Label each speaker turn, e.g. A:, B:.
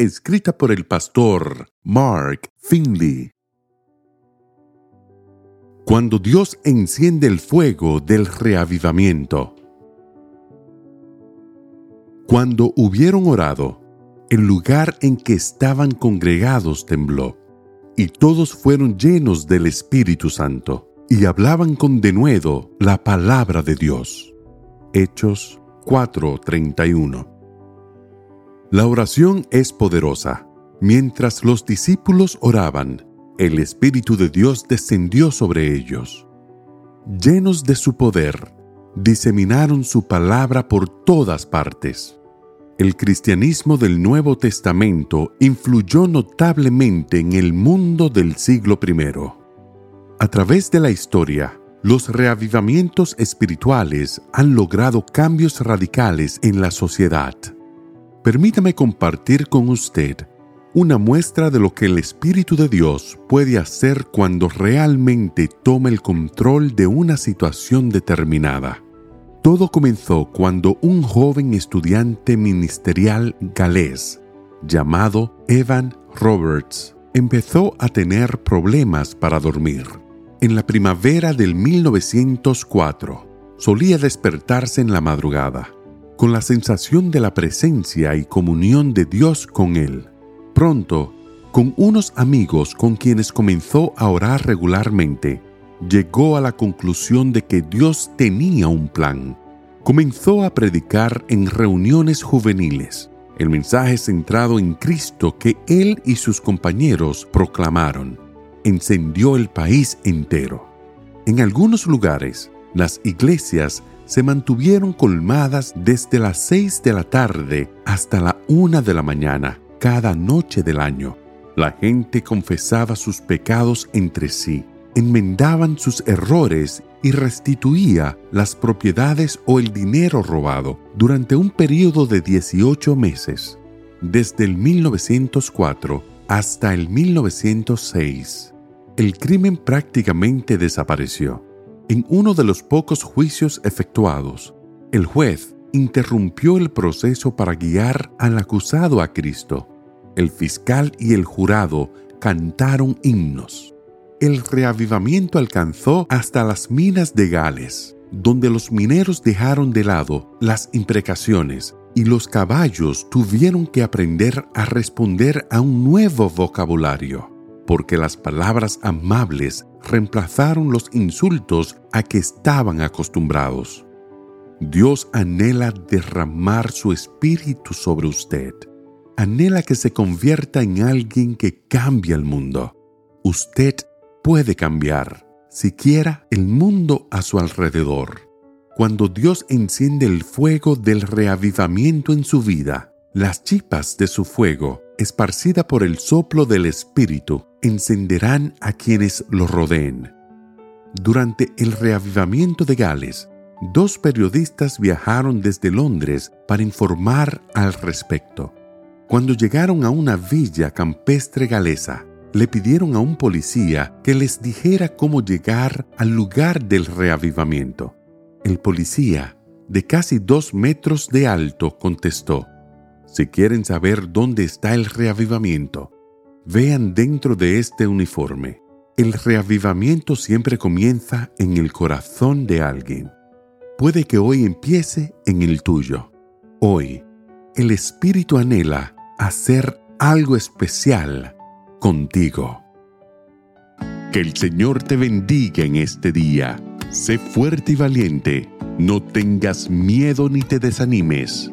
A: escrita por el pastor Mark Finley. Cuando Dios enciende el fuego del reavivamiento. Cuando hubieron orado, el lugar en que estaban congregados tembló, y todos fueron llenos del Espíritu Santo, y hablaban con denuedo la palabra de Dios. Hechos 4:31 la oración es poderosa. Mientras los discípulos oraban, el Espíritu de Dios descendió sobre ellos. Llenos de su poder, diseminaron su palabra por todas partes. El cristianismo del Nuevo Testamento influyó notablemente en el mundo del siglo I. A través de la historia, los reavivamientos espirituales han logrado cambios radicales en la sociedad permítame compartir con usted una muestra de lo que el Espíritu de Dios puede hacer cuando realmente toma el control de una situación determinada. Todo comenzó cuando un joven estudiante ministerial galés llamado Evan Roberts empezó a tener problemas para dormir. En la primavera del 1904, solía despertarse en la madrugada con la sensación de la presencia y comunión de Dios con él. Pronto, con unos amigos con quienes comenzó a orar regularmente, llegó a la conclusión de que Dios tenía un plan. Comenzó a predicar en reuniones juveniles el mensaje centrado en Cristo que él y sus compañeros proclamaron. Encendió el país entero. En algunos lugares, las iglesias se mantuvieron colmadas desde las seis de la tarde hasta la una de la mañana cada noche del año. La gente confesaba sus pecados entre sí, enmendaban sus errores y restituía las propiedades o el dinero robado durante un periodo de 18 meses, desde el 1904 hasta el 1906. El crimen prácticamente desapareció. En uno de los pocos juicios efectuados, el juez interrumpió el proceso para guiar al acusado a Cristo. El fiscal y el jurado cantaron himnos. El reavivamiento alcanzó hasta las minas de Gales, donde los mineros dejaron de lado las imprecaciones y los caballos tuvieron que aprender a responder a un nuevo vocabulario porque las palabras amables reemplazaron los insultos a que estaban acostumbrados. Dios anhela derramar su espíritu sobre usted. Anhela que se convierta en alguien que cambie el mundo. Usted puede cambiar, siquiera el mundo a su alrededor. Cuando Dios enciende el fuego del reavivamiento en su vida, las chipas de su fuego, esparcida por el soplo del Espíritu, encenderán a quienes lo rodeen. Durante el reavivamiento de Gales, dos periodistas viajaron desde Londres para informar al respecto. Cuando llegaron a una villa campestre galesa, le pidieron a un policía que les dijera cómo llegar al lugar del reavivamiento. El policía, de casi dos metros de alto, contestó, Si quieren saber dónde está el reavivamiento, Vean dentro de este uniforme. El reavivamiento siempre comienza en el corazón de alguien. Puede que hoy empiece en el tuyo. Hoy, el Espíritu anhela hacer algo especial contigo. Que el Señor te bendiga en este día. Sé fuerte y valiente. No tengas miedo ni te desanimes